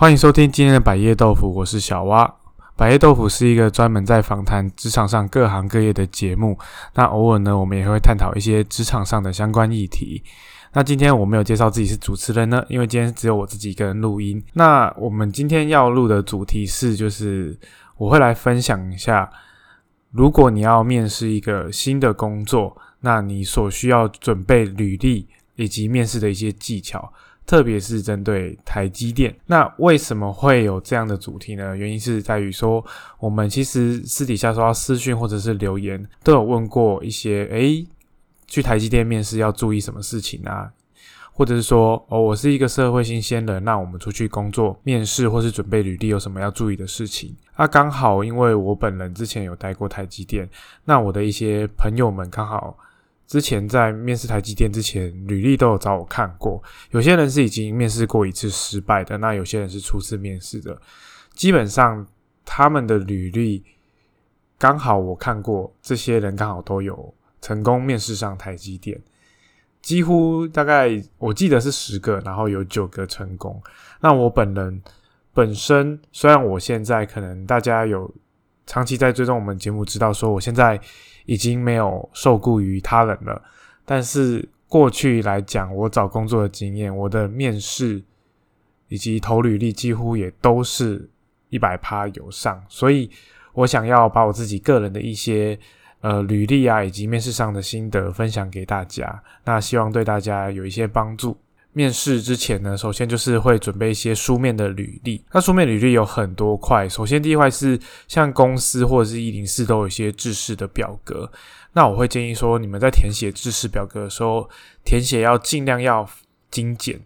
欢迎收听今天的百叶豆腐，我是小蛙。百叶豆腐是一个专门在访谈职场上各行各业的节目。那偶尔呢，我们也会探讨一些职场上的相关议题。那今天我没有介绍自己是主持人呢，因为今天只有我自己一个人录音。那我们今天要录的主题是，就是我会来分享一下，如果你要面试一个新的工作，那你所需要准备履历以及面试的一些技巧。特别是针对台积电，那为什么会有这样的主题呢？原因是在于说，我们其实私底下收到私讯或者是留言，都有问过一些，诶，去台积电面试要注意什么事情啊？或者是说，哦，我是一个社会新鲜人，那我们出去工作面试或是准备履历有什么要注意的事情？那刚好因为我本人之前有待过台积电，那我的一些朋友们刚好。之前在面试台积电之前，履历都有找我看过。有些人是已经面试过一次失败的，那有些人是初次面试的。基本上他们的履历刚好我看过，这些人刚好都有成功面试上台积电。几乎大概我记得是十个，然后有九个成功。那我本人本身虽然我现在可能大家有长期在追踪我们节目，知道说我现在。已经没有受雇于他人了，但是过去来讲，我找工作的经验，我的面试以及投履历几乎也都是一百趴有上，所以我想要把我自己个人的一些呃履历啊，以及面试上的心得分享给大家，那希望对大家有一些帮助。面试之前呢，首先就是会准备一些书面的履历。那书面履历有很多块，首先第一块是像公司或者是一零四都有一些制式的表格。那我会建议说，你们在填写制式表格的时候，填写要尽量要精简，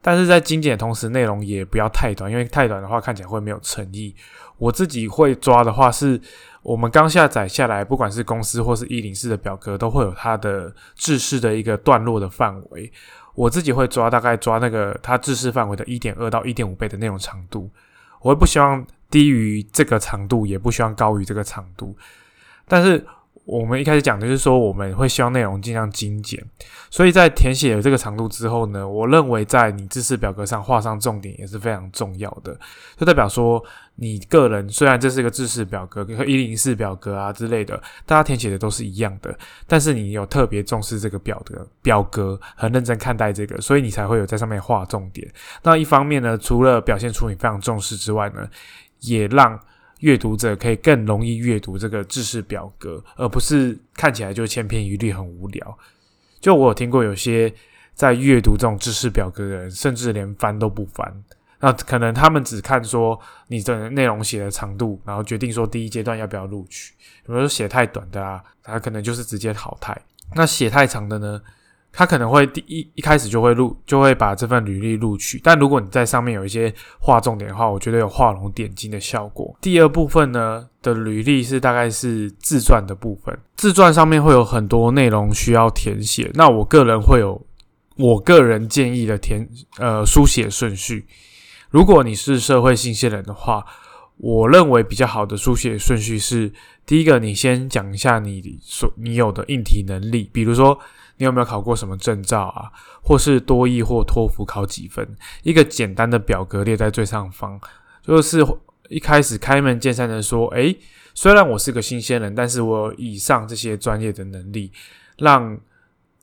但是在精简的同时，内容也不要太短，因为太短的话看起来会没有诚意。我自己会抓的话是，我们刚下载下来，不管是公司或是一零四的表格，都会有它的制式的一个段落的范围。我自己会抓大概抓那个它制式范围的一点二到一点五倍的那种长度，我也不希望低于这个长度，也不希望高于这个长度，但是。我们一开始讲的就是说，我们会希望内容尽量精简，所以在填写了这个长度之后呢，我认为在你知识表格上画上重点也是非常重要的，就代表说你个人虽然这是一个知识表格和一零四表格啊之类的，大家填写的都是一样的，但是你有特别重视这个表格，表格很认真看待这个，所以你才会有在上面画重点。那一方面呢，除了表现出你非常重视之外呢，也让阅读者可以更容易阅读这个知识表格，而不是看起来就千篇一律、很无聊。就我有听过有些在阅读这种知识表格的人，甚至连翻都不翻，那可能他们只看说你的内容写的长度，然后决定说第一阶段要不要录取。比如说写太短的啊，他可能就是直接淘汰。那写太长的呢？他可能会第一一开始就会录，就会把这份履历录取。但如果你在上面有一些画重点的话，我觉得有画龙点睛的效果。第二部分呢的履历是大概是自传的部分，自传上面会有很多内容需要填写。那我个人会有我个人建议的填呃书写顺序。如果你是社会新鲜人的话，我认为比较好的书写顺序是：第一个，你先讲一下你所你有的应题能力，比如说。你有没有考过什么证照啊？或是多益或托福考几分？一个简单的表格列在最上方，就是一开始开门见山的说：诶，虽然我是个新鲜人，但是我以上这些专业的能力，让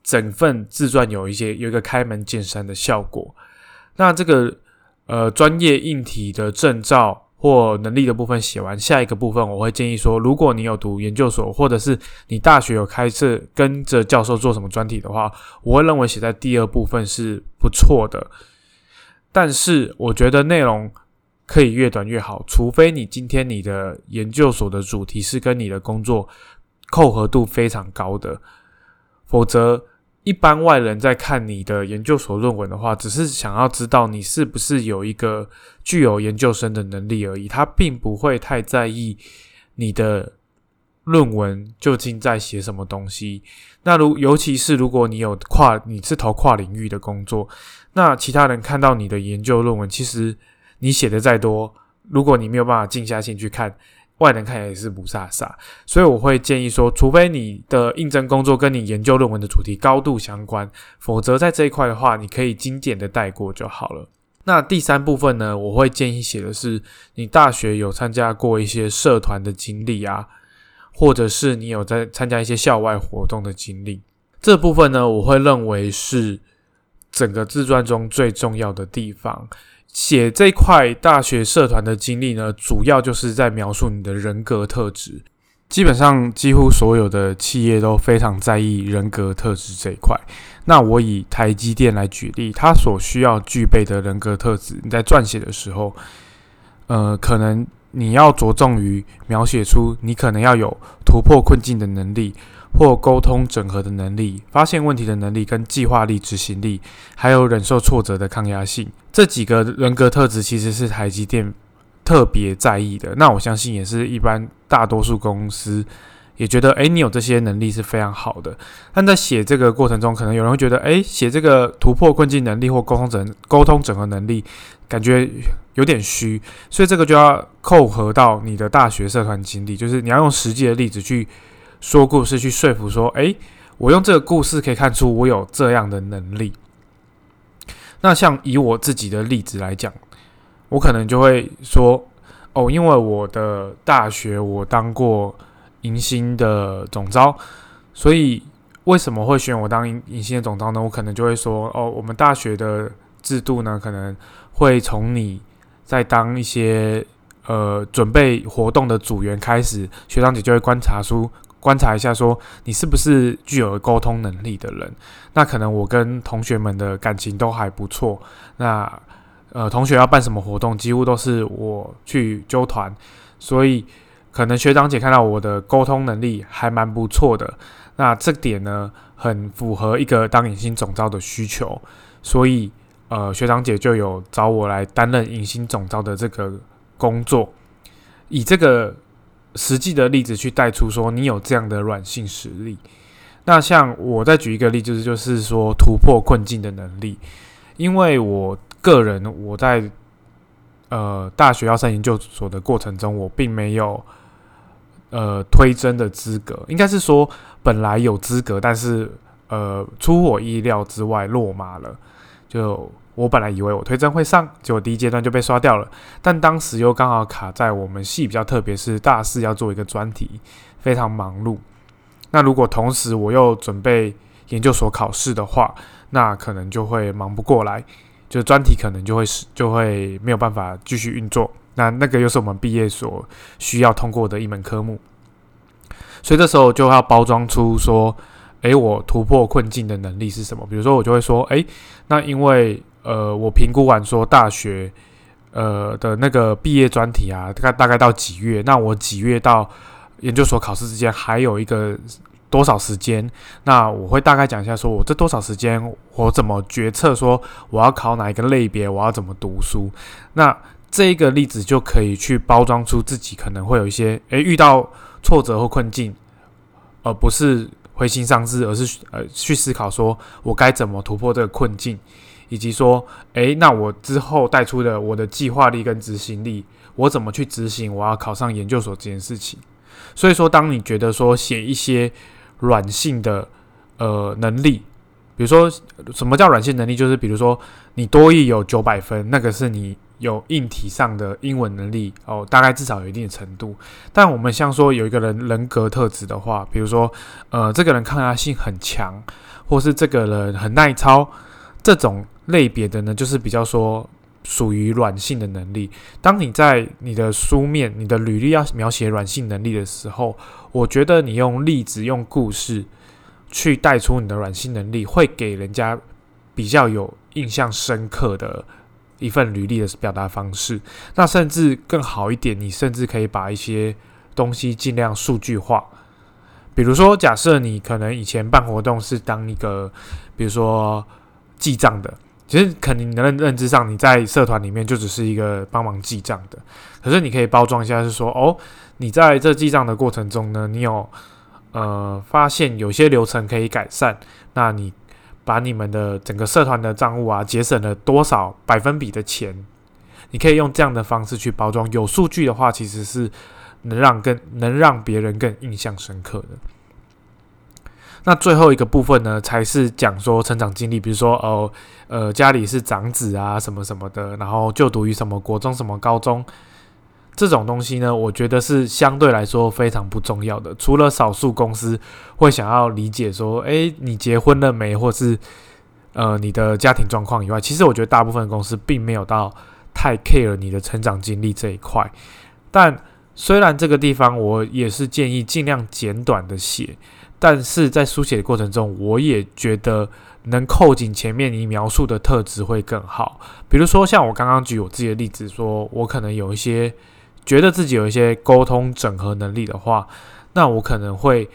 整份自传有一些有一个开门见山的效果。那这个呃专业硬体的证照。或能力的部分写完，下一个部分我会建议说，如果你有读研究所，或者是你大学有开设跟着教授做什么专题的话，我会认为写在第二部分是不错的。但是我觉得内容可以越短越好，除非你今天你的研究所的主题是跟你的工作扣合度非常高的，否则。一般外人在看你的研究所论文的话，只是想要知道你是不是有一个具有研究生的能力而已，他并不会太在意你的论文究竟在写什么东西。那如尤其是如果你有跨你是投跨领域的工作，那其他人看到你的研究论文，其实你写的再多，如果你没有办法静下心去看。外人看起来也是不飒飒，所以我会建议说，除非你的应征工作跟你研究论文的主题高度相关，否则在这一块的话，你可以精简的带过就好了。那第三部分呢，我会建议写的是你大学有参加过一些社团的经历啊，或者是你有在参加一些校外活动的经历。这部分呢，我会认为是整个自传中最重要的地方。写这块大学社团的经历呢，主要就是在描述你的人格特质。基本上，几乎所有的企业都非常在意人格特质这一块。那我以台积电来举例，它所需要具备的人格特质，你在撰写的时候，呃，可能你要着重于描写出你可能要有突破困境的能力，或沟通整合的能力，发现问题的能力，跟计划力、执行力，还有忍受挫折的抗压性。这几个人格特质其实是台积电。特别在意的，那我相信也是一般大多数公司也觉得，诶，你有这些能力是非常好的。但在写这个过程中，可能有人会觉得，诶，写这个突破困境能力或沟通整沟通整合能力，感觉有点虚。所以这个就要扣合到你的大学社团经历，就是你要用实际的例子去说故事，去说服说，诶，我用这个故事可以看出我有这样的能力。那像以我自己的例子来讲。我可能就会说，哦，因为我的大学我当过迎新的总招，所以为什么会选我当迎迎新的总招呢？我可能就会说，哦，我们大学的制度呢，可能会从你在当一些呃准备活动的组员开始，学长姐就会观察出观察一下，说你是不是具有沟通能力的人。那可能我跟同学们的感情都还不错，那。呃，同学要办什么活动，几乎都是我去揪团，所以可能学长姐看到我的沟通能力还蛮不错的，那这点呢，很符合一个当隐形总招的需求，所以呃，学长姐就有找我来担任隐形总招的这个工作，以这个实际的例子去带出说你有这样的软性实力。那像我再举一个例子，就是说突破困境的能力，因为我。个人，我在呃大学要上研究所的过程中，我并没有呃推甄的资格，应该是说本来有资格，但是呃出我意料之外落马了。就我本来以为我推甄会上，结果第一阶段就被刷掉了。但当时又刚好卡在我们系比较特别，是大四要做一个专题，非常忙碌。那如果同时我又准备研究所考试的话，那可能就会忙不过来。就专题可能就会是就会没有办法继续运作，那那个又是我们毕业所需要通过的一门科目，所以这时候就要包装出说，诶，我突破困境的能力是什么？比如说我就会说，诶，那因为呃，我评估完说大学呃的那个毕业专题啊，大概大概到几月？那我几月到研究所考试之间还有一个。多少时间？那我会大概讲一下，说我这多少时间，我怎么决策，说我要考哪一个类别，我要怎么读书。那这个例子就可以去包装出自己可能会有一些，诶遇到挫折或困境，而不是灰心丧志，而是呃去思考说我该怎么突破这个困境，以及说，诶，那我之后带出的我的计划力跟执行力，我怎么去执行我要考上研究所这件事情。所以说，当你觉得说写一些。软性的呃能力，比如说什么叫软性能力？就是比如说你多益有九百分，那个是你有硬体上的英文能力哦，大概至少有一定的程度。但我们像说有一个人人格特质的话，比如说呃这个人抗压性很强，或是这个人很耐操，这种类别的呢，就是比较说。属于软性的能力。当你在你的书面、你的履历要描写软性能力的时候，我觉得你用例子、用故事去带出你的软性能力，会给人家比较有印象深刻的一份履历的表达方式。那甚至更好一点，你甚至可以把一些东西尽量数据化。比如说，假设你可能以前办活动是当一个，比如说记账的。其实，肯定你的认认知上，你在社团里面就只是一个帮忙记账的。可是，你可以包装一下，是说，哦，你在这记账的过程中呢，你有呃发现有些流程可以改善。那你把你们的整个社团的账务啊，节省了多少百分比的钱？你可以用这样的方式去包装。有数据的话，其实是能让更能让别人更印象深刻的。那最后一个部分呢，才是讲说成长经历，比如说哦，呃，家里是长子啊，什么什么的，然后就读于什么国中、什么高中，这种东西呢，我觉得是相对来说非常不重要的。除了少数公司会想要理解说，诶，你结婚了没，或是呃你的家庭状况以外，其实我觉得大部分公司并没有到太 care 你的成长经历这一块。但虽然这个地方我也是建议尽量简短的写。但是在书写的过程中，我也觉得能扣紧前面你描述的特质会更好。比如说，像我刚刚举我自己的例子，说我可能有一些觉得自己有一些沟通整合能力的话，那我可能会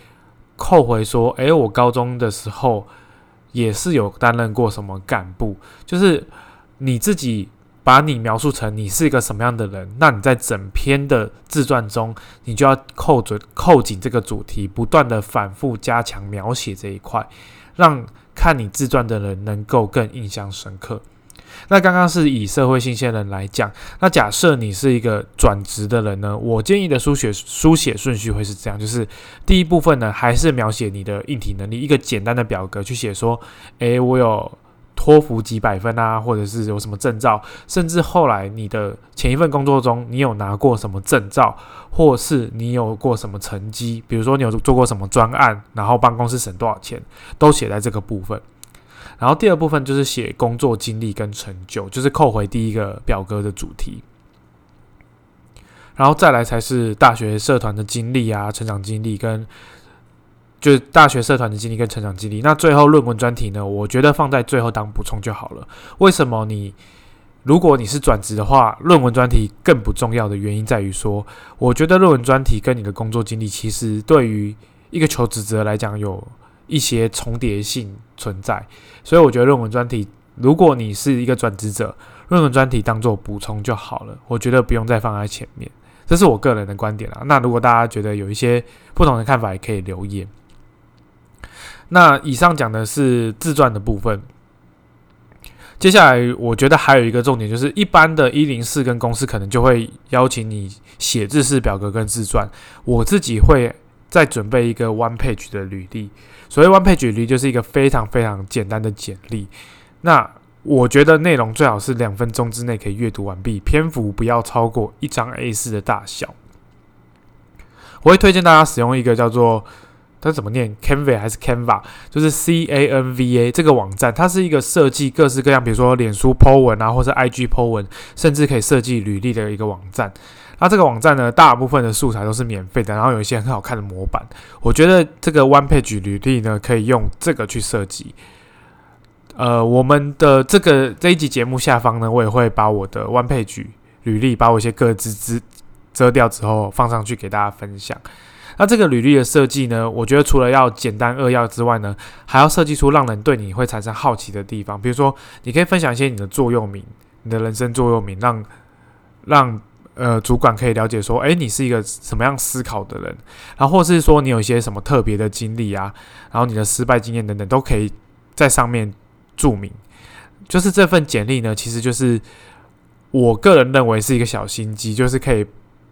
扣回说：，诶，我高中的时候也是有担任过什么干部，就是你自己。把你描述成你是一个什么样的人，那你在整篇的自传中，你就要扣准、扣紧这个主题，不断的反复加强描写这一块，让看你自传的人能够更印象深刻。那刚刚是以社会新鲜人来讲，那假设你是一个转职的人呢？我建议的书写书写顺序会是这样：就是第一部分呢，还是描写你的硬体能力，一个简单的表格去写说，诶，我有。托福几百分啊，或者是有什么证照，甚至后来你的前一份工作中，你有拿过什么证照，或是你有过什么成绩，比如说你有做过什么专案，然后帮公司省多少钱，都写在这个部分。然后第二部分就是写工作经历跟成就，就是扣回第一个表格的主题。然后再来才是大学社团的经历啊，成长经历跟。就是大学社团的经历跟成长经历，那最后论文专题呢？我觉得放在最后当补充就好了。为什么你如果你是转职的话，论文专题更不重要的原因在于说，我觉得论文专题跟你的工作经历其实对于一个求职者来讲有一些重叠性存在，所以我觉得论文专题，如果你是一个转职者，论文专题当做补充就好了。我觉得不用再放在前面，这是我个人的观点啦。那如果大家觉得有一些不同的看法，也可以留言。那以上讲的是自传的部分，接下来我觉得还有一个重点，就是一般的一零四跟公司可能就会邀请你写字式表格跟自传。我自己会再准备一个 one page 的履历，所谓 one page 履历就是一个非常非常简单的简历。那我觉得内容最好是两分钟之内可以阅读完毕，篇幅不要超过一张 A 四的大小。我会推荐大家使用一个叫做。它怎么念？Canva 还是 Canva？就是 C A N V A 这个网站，它是一个设计各式各样，比如说脸书 Po 文啊，或者 IG Po 文，甚至可以设计履历的一个网站。那这个网站呢，大部分的素材都是免费的，然后有一些很好看的模板。我觉得这个 One Page 履历呢，可以用这个去设计。呃，我们的这个这一集节目下方呢，我也会把我的 One Page 履历，把我一些个资资遮掉之后，放上去给大家分享。那这个履历的设计呢？我觉得除了要简单扼要之外呢，还要设计出让人对你会产生好奇的地方。比如说，你可以分享一些你的座右铭，你的人生座右铭，让让呃主管可以了解说，诶，你是一个什么样思考的人。然后或是说你有一些什么特别的经历啊，然后你的失败经验等等，都可以在上面注明。就是这份简历呢，其实就是我个人认为是一个小心机，就是可以。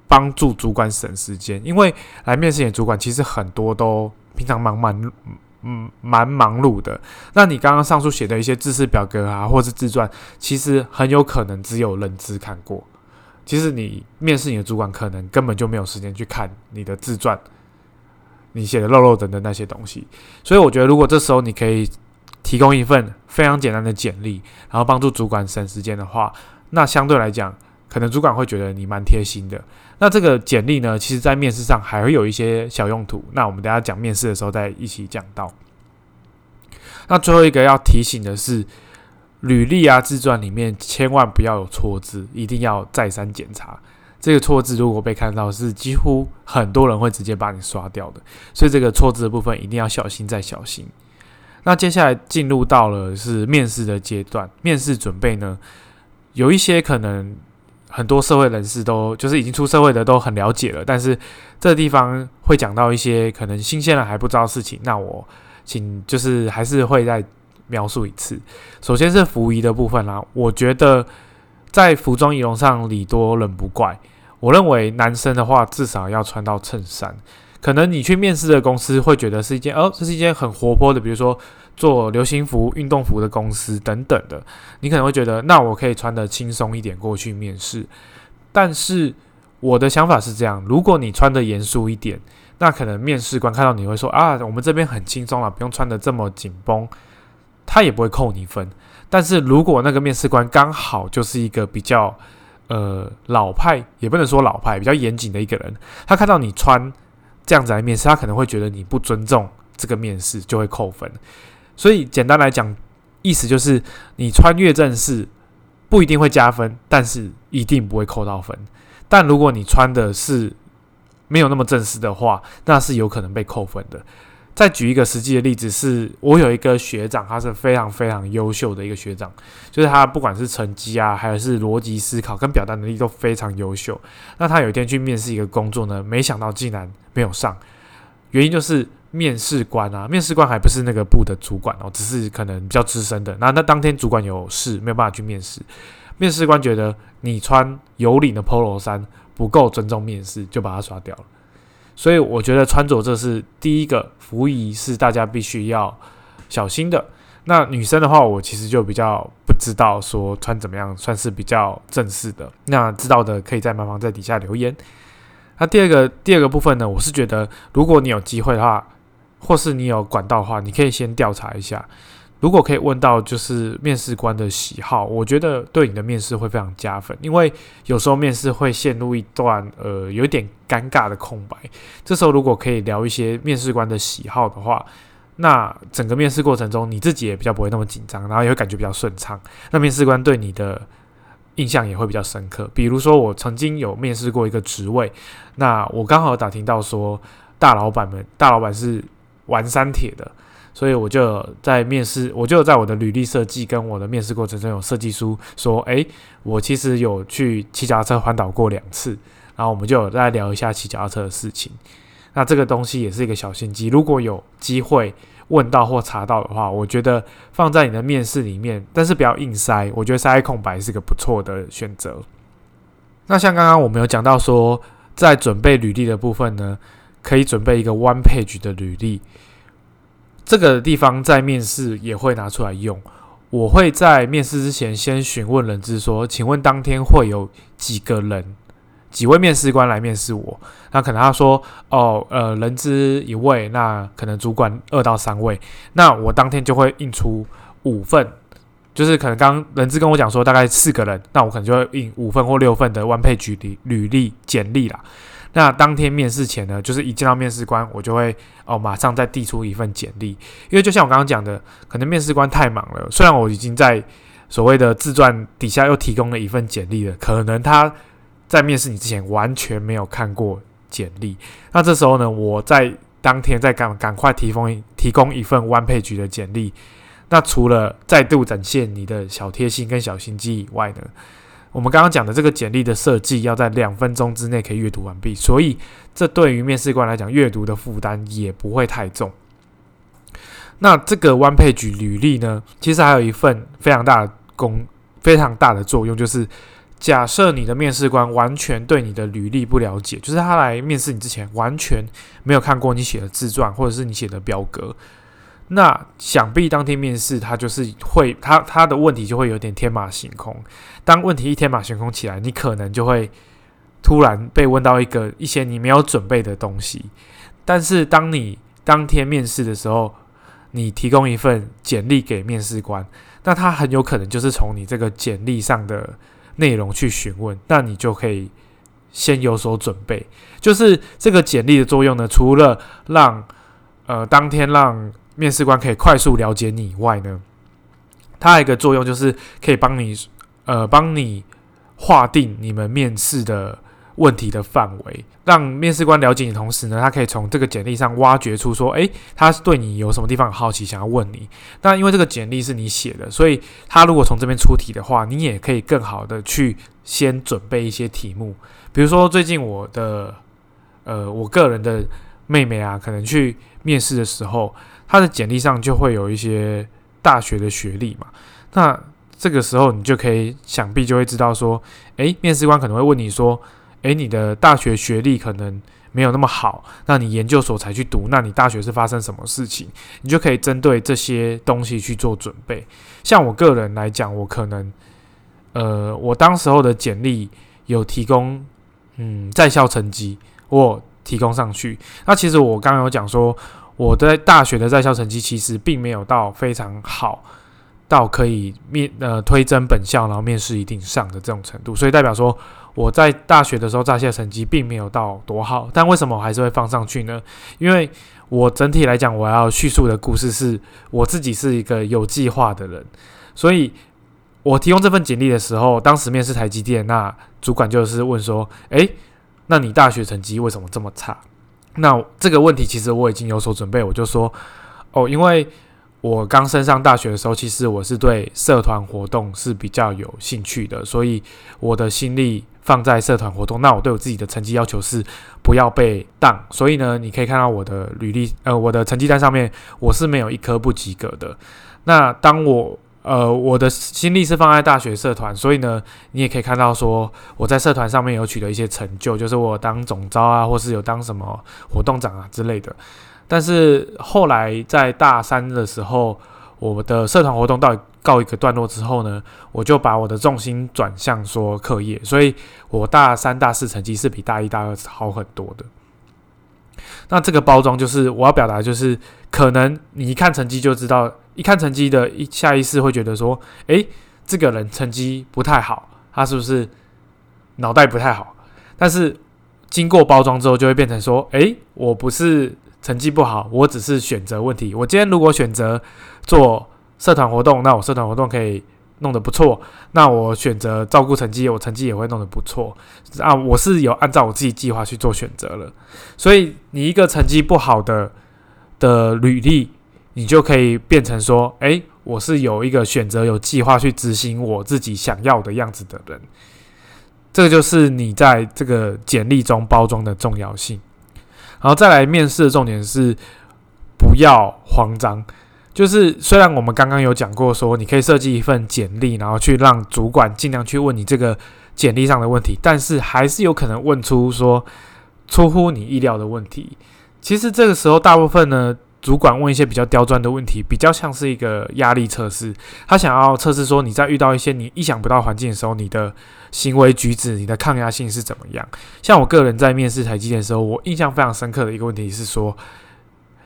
帮助主管省时间，因为来面试你的主管其实很多都平常忙蛮嗯蛮忙碌的。那你刚刚上述写的一些知识表格啊，或是自传，其实很有可能只有认知看过。其实你面试你的主管，可能根本就没有时间去看你的自传，你写的漏漏等等那些东西。所以我觉得，如果这时候你可以提供一份非常简单的简历，然后帮助主管省时间的话，那相对来讲，可能主管会觉得你蛮贴心的。那这个简历呢，其实在面试上还会有一些小用途。那我们等下讲面试的时候再一起讲到。那最后一个要提醒的是，履历啊、自传里面千万不要有错字，一定要再三检查。这个错字如果被看到，是几乎很多人会直接把你刷掉的。所以这个错字的部分一定要小心再小心。那接下来进入到了是面试的阶段，面试准备呢，有一些可能。很多社会人士都就是已经出社会的都很了解了，但是这地方会讲到一些可能新鲜人还不知道事情，那我请就是还是会再描述一次。首先是服仪的部分啦，我觉得在服装仪容上礼多人不怪。我认为男生的话至少要穿到衬衫，可能你去面试的公司会觉得是一件哦，这是一件很活泼的，比如说做流行服、运动服的公司等等的，你可能会觉得那我可以穿的轻松一点过去面试。但是我的想法是这样：如果你穿的严肃一点，那可能面试官看到你会说啊，我们这边很轻松了，不用穿的这么紧绷，他也不会扣你分。但是如果那个面试官刚好就是一个比较呃老派，也不能说老派，比较严谨的一个人，他看到你穿。这样子来面试，他可能会觉得你不尊重这个面试，就会扣分。所以简单来讲，意思就是你穿越正式不一定会加分，但是一定不会扣到分。但如果你穿的是没有那么正式的话，那是有可能被扣分的。再举一个实际的例子，是我有一个学长，他是非常非常优秀的一个学长，就是他不管是成绩啊，还是逻辑思考跟表达能力都非常优秀。那他有一天去面试一个工作呢，没想到竟然没有上，原因就是面试官啊，面试官还不是那个部的主管哦，只是可能比较资深的。那那当天主管有事，没有办法去面试，面试官觉得你穿有领的 polo 衫不够尊重面试，就把他刷掉了。所以我觉得穿着这是第一个服仪是大家必须要小心的。那女生的话，我其实就比较不知道说穿怎么样算是比较正式的。那知道的可以在麻烦在底下留言。那第二个第二个部分呢，我是觉得如果你有机会的话，或是你有管道的话，你可以先调查一下。如果可以问到就是面试官的喜好，我觉得对你的面试会非常加分，因为有时候面试会陷入一段呃有点尴尬的空白。这时候如果可以聊一些面试官的喜好的话，那整个面试过程中你自己也比较不会那么紧张，然后也会感觉比较顺畅。那面试官对你的印象也会比较深刻。比如说我曾经有面试过一个职位，那我刚好打听到说大老板们大老板是玩三铁的。所以我就在面试，我就在我的履历设计跟我的面试过程中有设计书说，诶，我其实有去骑脚踏车环岛过两次，然后我们就有再聊一下骑脚踏车的事情。那这个东西也是一个小心机，如果有机会问到或查到的话，我觉得放在你的面试里面，但是不要硬塞，我觉得塞空白是个不错的选择。那像刚刚我们有讲到说，在准备履历的部分呢，可以准备一个 one page 的履历。这个地方在面试也会拿出来用。我会在面试之前先询问人资说：“请问当天会有几个人，几位面试官来面试我？”那可能他说：“哦，呃，人资一位，那可能主管二到三位。”那我当天就会印出五份，就是可能刚人资跟我讲说大概四个人，那我可能就会印五份或六份的 one page 履历简历啦。那当天面试前呢，就是一见到面试官，我就会哦马上再递出一份简历，因为就像我刚刚讲的，可能面试官太忙了，虽然我已经在所谓的自传底下又提供了一份简历了，可能他在面试你之前完全没有看过简历。那这时候呢，我在当天再赶赶快提供提供一份 one page 的简历，那除了再度展现你的小贴心跟小心机以外呢？我们刚刚讲的这个简历的设计要在两分钟之内可以阅读完毕，所以这对于面试官来讲，阅读的负担也不会太重。那这个 One Page 履历呢，其实还有一份非常大的功、非常大的作用，就是假设你的面试官完全对你的履历不了解，就是他来面试你之前完全没有看过你写的自传或者是你写的表格。那想必当天面试，他就是会他他的问题就会有点天马行空。当问题一天马行空起来，你可能就会突然被问到一个一些你没有准备的东西。但是当你当天面试的时候，你提供一份简历给面试官，那他很有可能就是从你这个简历上的内容去询问，那你就可以先有所准备。就是这个简历的作用呢，除了让呃当天让面试官可以快速了解你以外呢，它还有一个作用就是可以帮你，呃，帮你划定你们面试的问题的范围，让面试官了解你。同时呢，他可以从这个简历上挖掘出说，诶，他对你有什么地方好奇，想要问你。那因为这个简历是你写的，所以他如果从这边出题的话，你也可以更好的去先准备一些题目。比如说最近我的，呃，我个人的妹妹啊，可能去面试的时候。他的简历上就会有一些大学的学历嘛，那这个时候你就可以想必就会知道说，诶，面试官可能会问你说，诶，你的大学学历可能没有那么好，那你研究所才去读，那你大学是发生什么事情？你就可以针对这些东西去做准备。像我个人来讲，我可能，呃，我当时候的简历有提供，嗯，在校成绩，我提供上去。那其实我刚刚有讲说，我在大学的在校成绩其实并没有到非常好。到可以面呃推甄本校，然后面试一定上的这种程度，所以代表说我在大学的时候在校成绩并没有到多好，但为什么我还是会放上去呢？因为我整体来讲，我要叙述的故事是我自己是一个有计划的人，所以我提供这份简历的时候，当时面试台积电，那主管就是问说：“诶，那你大学成绩为什么这么差？”那这个问题其实我已经有所准备，我就说：“哦，因为。”我刚升上大学的时候，其实我是对社团活动是比较有兴趣的，所以我的心力放在社团活动。那我对我自己的成绩要求是不要被当，所以呢，你可以看到我的履历，呃，我的成绩单上面我是没有一科不及格的。那当我呃我的心力是放在大学社团，所以呢，你也可以看到说我在社团上面有取得一些成就，就是我当总招啊，或是有当什么活动长啊之类的。但是后来在大三的时候，我的社团活动到告一个段落之后呢，我就把我的重心转向说课业，所以我大三、大四成绩是比大一、大二好很多的。那这个包装就是我要表达，就是可能你一看成绩就知道，一看成绩的一下意识会觉得说，诶，这个人成绩不太好，他是不是脑袋不太好？但是经过包装之后，就会变成说，诶，我不是。成绩不好，我只是选择问题。我今天如果选择做社团活动，那我社团活动可以弄得不错。那我选择照顾成绩，我成绩也会弄得不错。啊，我是有按照我自己计划去做选择了。所以你一个成绩不好的的履历，你就可以变成说，诶，我是有一个选择、有计划去执行我自己想要的样子的人。这个就是你在这个简历中包装的重要性。然后再来面试的重点是不要慌张，就是虽然我们刚刚有讲过说你可以设计一份简历，然后去让主管尽量去问你这个简历上的问题，但是还是有可能问出说出乎你意料的问题。其实这个时候大部分呢。主管问一些比较刁钻的问题，比较像是一个压力测试。他想要测试说你在遇到一些你意想不到环境的时候，你的行为举止、你的抗压性是怎么样。像我个人在面试台积电的时候，我印象非常深刻的一个问题是说，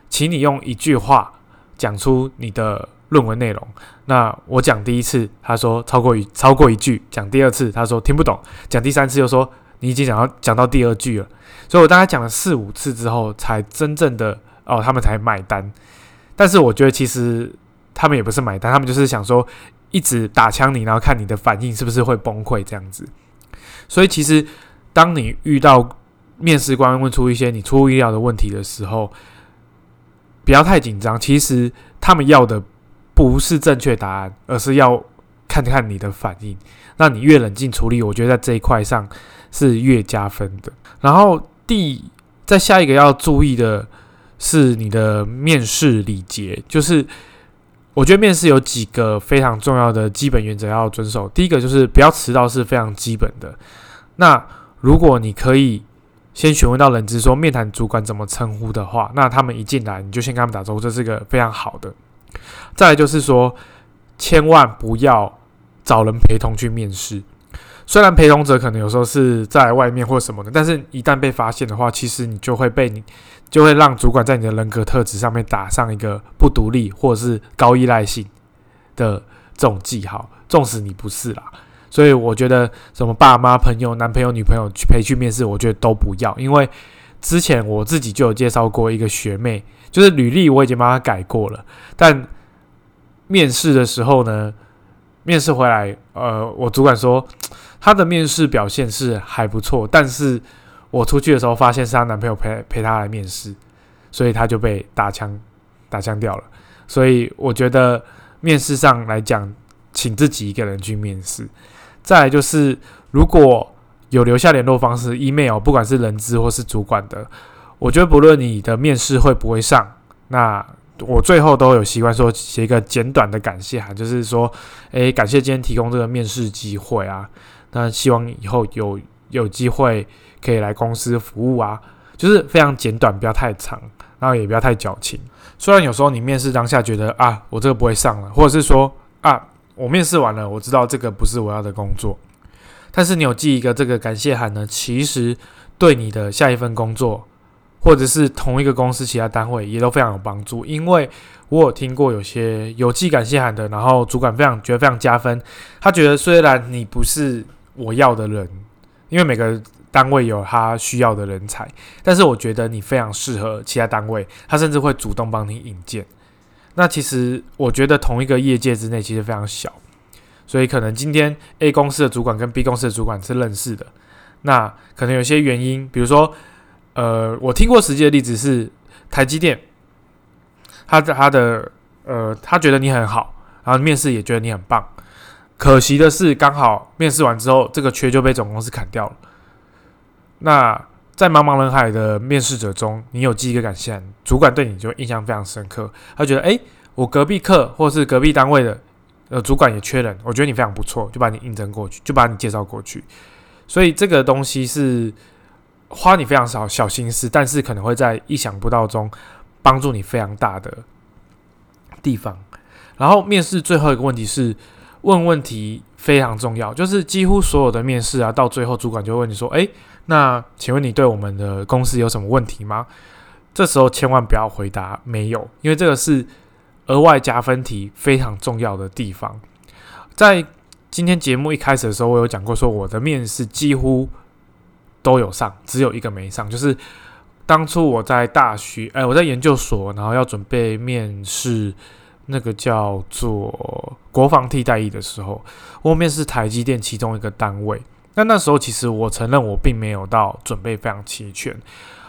请你用一句话讲出你的论文内容。那我讲第一次，他说超过一超过一句；讲第二次，他说听不懂；讲第三次又说你已经讲到讲到第二句了。所以我大概讲了四五次之后，才真正的。哦，他们才买单，但是我觉得其实他们也不是买单，他们就是想说一直打枪你，然后看你的反应是不是会崩溃这样子。所以其实当你遇到面试官问出一些你出乎意料的问题的时候，不要太紧张。其实他们要的不是正确答案，而是要看看你的反应。那你越冷静处理，我觉得在这一块上是越加分的。然后第在下一个要注意的。是你的面试礼节，就是我觉得面试有几个非常重要的基本原则要遵守。第一个就是不要迟到，是非常基本的。那如果你可以先询问到人资说面谈主管怎么称呼的话，那他们一进来你就先跟他们打招呼，这是个非常好的。再来就是说，千万不要找人陪同去面试。虽然陪同者可能有时候是在外面或什么的，但是一旦被发现的话，其实你就会被你就会让主管在你的人格特质上面打上一个不独立或者是高依赖性的这种记号，纵使你不是啦。所以我觉得什么爸妈、朋友、男朋友、女朋友去陪去面试，我觉得都不要，因为之前我自己就有介绍过一个学妹，就是履历我已经帮她改过了，但面试的时候呢，面试回来，呃，我主管说。她的面试表现是还不错，但是我出去的时候发现是她男朋友陪陪她来面试，所以她就被打枪打枪掉了。所以我觉得面试上来讲，请自己一个人去面试。再来就是，如果有留下联络方式，email，不管是人资或是主管的，我觉得不论你的面试会不会上，那我最后都有习惯说写一个简短的感谢函，就是说，诶，感谢今天提供这个面试机会啊。那希望以后有有机会可以来公司服务啊，就是非常简短，不要太长，然后也不要太矫情。虽然有时候你面试当下觉得啊，我这个不会上了，或者是说啊，我面试完了，我知道这个不是我要的工作，但是你有寄一个这个感谢函呢，其实对你的下一份工作，或者是同一个公司其他单位也都非常有帮助。因为我有听过有些有寄感谢函的，然后主管非常觉得非常加分，他觉得虽然你不是我要的人，因为每个。单位有他需要的人才，但是我觉得你非常适合其他单位，他甚至会主动帮你引荐。那其实我觉得同一个业界之内其实非常小，所以可能今天 A 公司的主管跟 B 公司的主管是认识的，那可能有些原因，比如说，呃，我听过实际的例子是台积电，他的他的呃，他觉得你很好，然后面试也觉得你很棒，可惜的是刚好面试完之后，这个缺就被总公司砍掉了。那在茫茫人海的面试者中，你有第一个感谢，主管对你就印象非常深刻。他觉得，哎，我隔壁课或是隔壁单位的呃主管也缺人，我觉得你非常不错，就把你应征过去，就把你介绍过去。所以这个东西是花你非常少小心思，但是可能会在意想不到中帮助你非常大的地方。然后面试最后一个问题是问问题非常重要，就是几乎所有的面试啊，到最后主管就问你说，哎。那请问你对我们的公司有什么问题吗？这时候千万不要回答没有，因为这个是额外加分题非常重要的地方。在今天节目一开始的时候，我有讲过，说我的面试几乎都有上，只有一个没上，就是当初我在大学，哎，我在研究所，然后要准备面试那个叫做国防替代役的时候，我面试台积电其中一个单位。那那时候，其实我承认我并没有到准备非常齐全。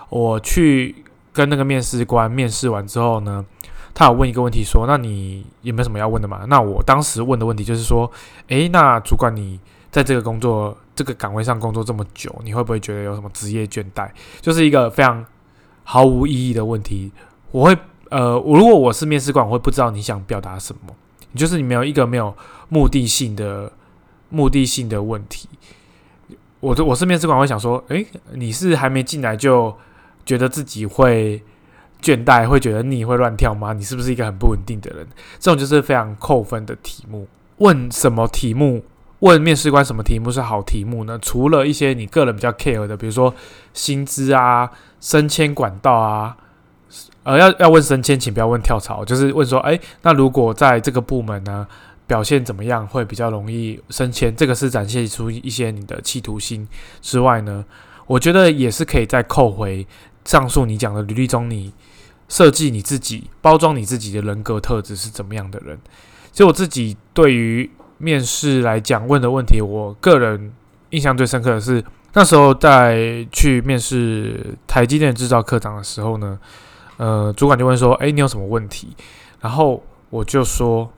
我去跟那个面试官面试完之后呢，他有问一个问题说：“那你有没有什么要问的嘛？”那我当时问的问题就是说：“诶，那主管你在这个工作这个岗位上工作这么久，你会不会觉得有什么职业倦怠？”就是一个非常毫无意义的问题。我会呃，我如果我是面试官，我会不知道你想表达什么。就是你没有一个没有目的性的目的性的问题。我我是面试官，会想说，诶，你是还没进来就觉得自己会倦怠，会觉得你会乱跳吗？你是不是一个很不稳定的人？这种就是非常扣分的题目。问什么题目？问面试官什么题目是好题目呢？除了一些你个人比较 care 的，比如说薪资啊、升迁管道啊，呃，要要问升迁，请不要问跳槽，就是问说，诶，那如果在这个部门呢？表现怎么样会比较容易升迁？这个是展现出一些你的企图心之外呢，我觉得也是可以再扣回上述你讲的履历中，你设计你自己、包装你自己的人格特质是怎么样的人。其实我自己对于面试来讲问的问题，我个人印象最深刻的是那时候在去面试台积电制造科长的时候呢，呃，主管就问说：“诶，你有什么问题？”然后我就说。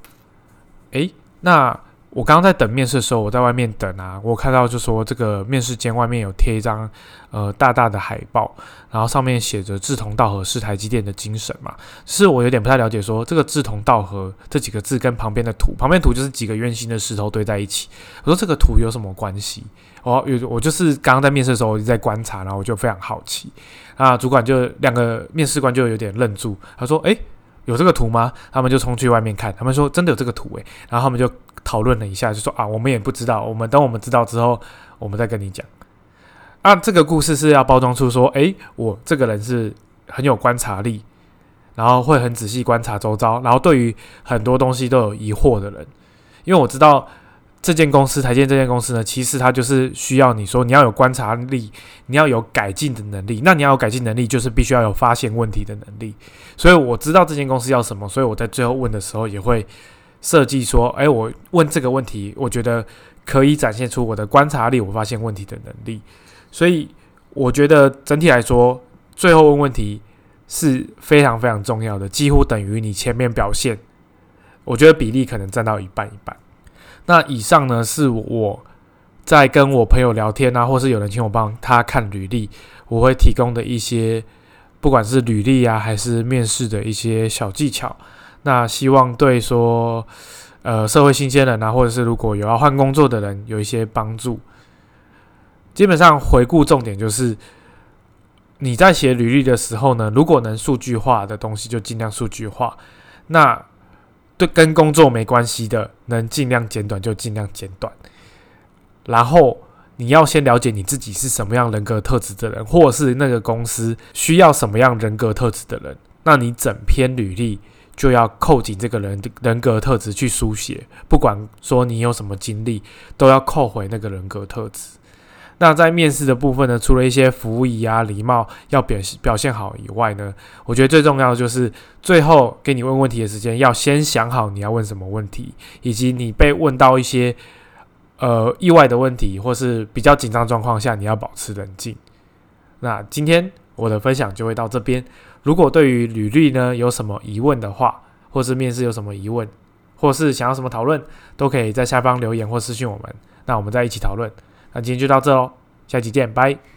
诶，那我刚刚在等面试的时候，我在外面等啊，我看到就说这个面试间外面有贴一张呃大大的海报，然后上面写着“志同道合是台积电的精神”嘛，是我有点不太了解，说这个“志同道合”这几个字跟旁边的图，旁边图就是几个圆形的石头堆在一起，我说这个图有什么关系？我有我就是刚刚在面试的时候我就在观察，然后我就非常好奇，啊，主管就两个面试官就有点愣住，他说：“诶。有这个图吗？他们就冲去外面看，他们说真的有这个图诶，然后他们就讨论了一下，就说啊，我们也不知道，我们等我们知道之后，我们再跟你讲。啊，这个故事是要包装出说，诶，我这个人是很有观察力，然后会很仔细观察周遭，然后对于很多东西都有疑惑的人，因为我知道。这间公司，台建这间公司呢，其实它就是需要你说你要有观察力，你要有改进的能力。那你要有改进能力，就是必须要有发现问题的能力。所以我知道这间公司要什么，所以我在最后问的时候也会设计说：，哎，我问这个问题，我觉得可以展现出我的观察力，我发现问题的能力。所以我觉得整体来说，最后问问题是非常非常重要的，几乎等于你前面表现。我觉得比例可能占到一半一半。那以上呢是我在跟我朋友聊天啊，或是有人请我帮他看履历，我会提供的一些，不管是履历啊，还是面试的一些小技巧。那希望对说，呃，社会新鲜人啊，或者是如果有要换工作的人有一些帮助。基本上回顾重点就是，你在写履历的时候呢，如果能数据化的东西就尽量数据化，那对跟工作没关系的，能尽量简短就尽量简短。然后你要先了解你自己是什么样人格特质的人，或是那个公司需要什么样人格特质的人，那你整篇履历就要扣紧这个人人格特质去书写，不管说你有什么经历，都要扣回那个人格特质。那在面试的部分呢，除了一些服务仪啊、礼貌要表表现好以外呢，我觉得最重要的就是最后给你问问题的时间，要先想好你要问什么问题，以及你被问到一些呃意外的问题或是比较紧张状况下，你要保持冷静。那今天我的分享就会到这边。如果对于履历呢有什么疑问的话，或是面试有什么疑问，或是想要什么讨论，都可以在下方留言或私信我们，那我们再一起讨论。那今天就到这喽，下期见，拜。